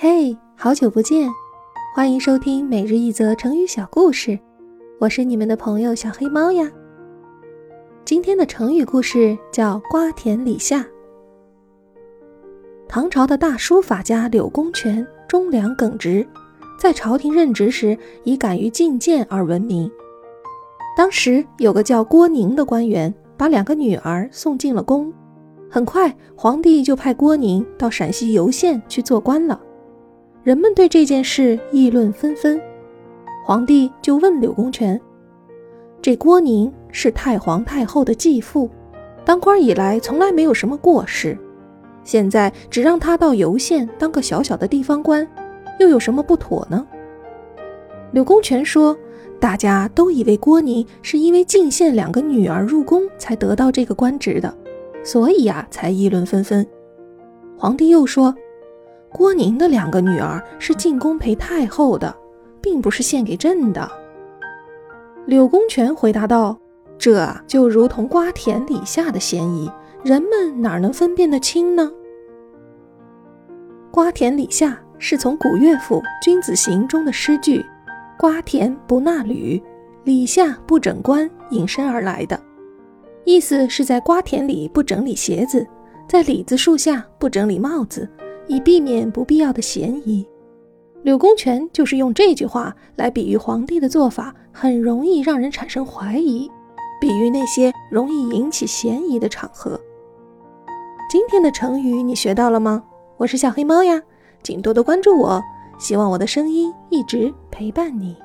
嘿，好久不见，欢迎收听每日一则成语小故事，我是你们的朋友小黑猫呀。今天的成语故事叫“瓜田李下”。唐朝的大书法家柳公权忠良耿直，在朝廷任职时以敢于进谏而闻名。当时有个叫郭宁的官员，把两个女儿送进了宫，很快皇帝就派郭宁到陕西游县去做官了。人们对这件事议论纷纷，皇帝就问柳公权：“这郭宁是太皇太后的继父，当官以来从来没有什么过失，现在只让他到游县当个小小的地方官，又有什么不妥呢？”柳公权说：“大家都以为郭宁是因为进献两个女儿入宫才得到这个官职的，所以呀，才议论纷纷。”皇帝又说。郭宁的两个女儿是进宫陪太后的，并不是献给朕的。柳公权回答道：“这就如同瓜田李下的嫌疑，人们哪能分辨得清呢？”瓜田李下是从古乐府《君子行》中的诗句“瓜田不纳履，李下不整冠”引申而来的，意思是在瓜田里不整理鞋子，在李子树下不整理帽子。以避免不必要的嫌疑，柳公权就是用这句话来比喻皇帝的做法很容易让人产生怀疑，比喻那些容易引起嫌疑的场合。今天的成语你学到了吗？我是小黑猫呀，请多多关注我，希望我的声音一直陪伴你。